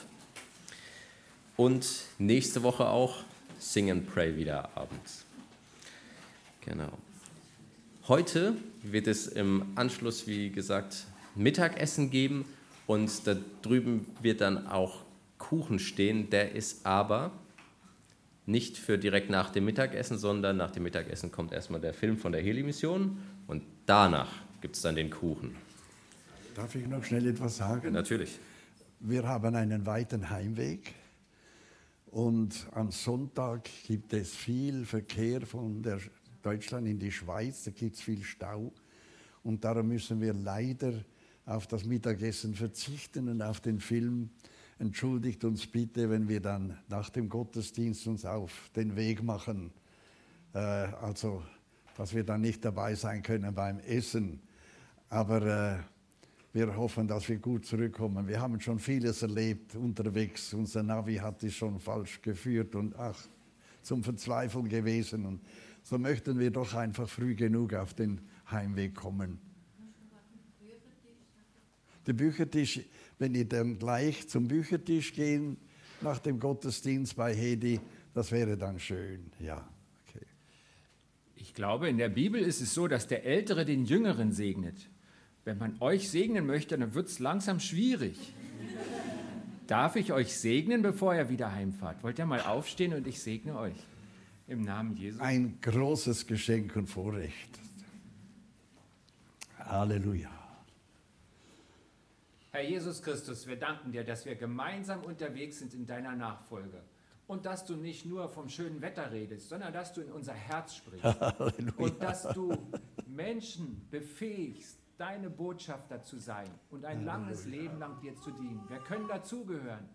Und nächste Woche auch Sing and Pray wieder abends. Genau. Heute wird es im Anschluss, wie gesagt, Mittagessen geben und da drüben wird dann auch Kuchen stehen. Der ist aber nicht für direkt nach dem Mittagessen, sondern nach dem Mittagessen kommt erstmal der Film von der Heli-Mission und danach gibt es dann den Kuchen. Darf ich noch schnell etwas sagen? Natürlich. Wir haben einen weiten Heimweg und am Sonntag gibt es viel Verkehr von der Deutschland in die Schweiz, da gibt es viel Stau. Und darum müssen wir leider auf das Mittagessen verzichten und auf den Film. Entschuldigt uns bitte, wenn wir dann nach dem Gottesdienst uns auf den Weg machen. Äh, also, dass wir dann nicht dabei sein können beim Essen. Aber äh, wir hoffen, dass wir gut zurückkommen. Wir haben schon vieles erlebt unterwegs. Unser Navi hat es schon falsch geführt und ach, zum Verzweifeln gewesen. Und so möchten wir doch einfach früh genug auf den Heimweg kommen. Der Büchertisch, wenn ihr dann gleich zum Büchertisch gehen, nach dem Gottesdienst bei Hedi, das wäre dann schön, ja. Okay. Ich glaube, in der Bibel ist es so, dass der Ältere den Jüngeren segnet. Wenn man euch segnen möchte, dann wird es langsam schwierig. Darf ich euch segnen, bevor ihr wieder heimfahrt? Wollt ihr mal aufstehen und ich segne euch? Im Namen Jesu. Ein großes Geschenk und Vorrecht. Halleluja. Herr Jesus Christus, wir danken dir, dass wir gemeinsam unterwegs sind in deiner Nachfolge. Und dass du nicht nur vom schönen Wetter redest, sondern dass du in unser Herz sprichst. Halleluja. Und dass du Menschen befähigst, deine Botschafter zu sein und ein langes Leben lang dir zu dienen. Wir können dazugehören.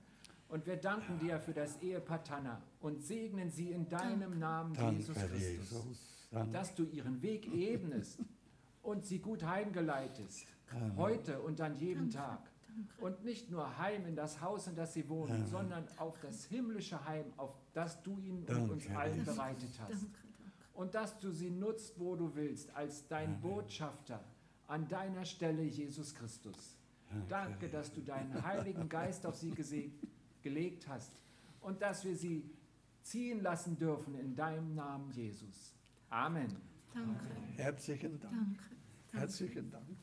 Und wir danken dir für das Ehepaar Tanner und segnen sie in deinem Namen, Jesus Christus, dass du ihren Weg ebnest und sie gut heimgeleitest, heute und an jedem Tag. Und nicht nur heim in das Haus, in das sie wohnen, sondern auf das himmlische Heim, auf das du ihnen und uns allen bereitet hast. Und dass du sie nutzt, wo du willst, als dein Botschafter an deiner Stelle, Jesus Christus. Danke, dass du deinen Heiligen Geist auf sie gelegt hast und dass wir sie ziehen lassen dürfen in deinem Namen, Jesus. Amen. Danke. Herzlichen Dank. Danke. Herzlichen Dank.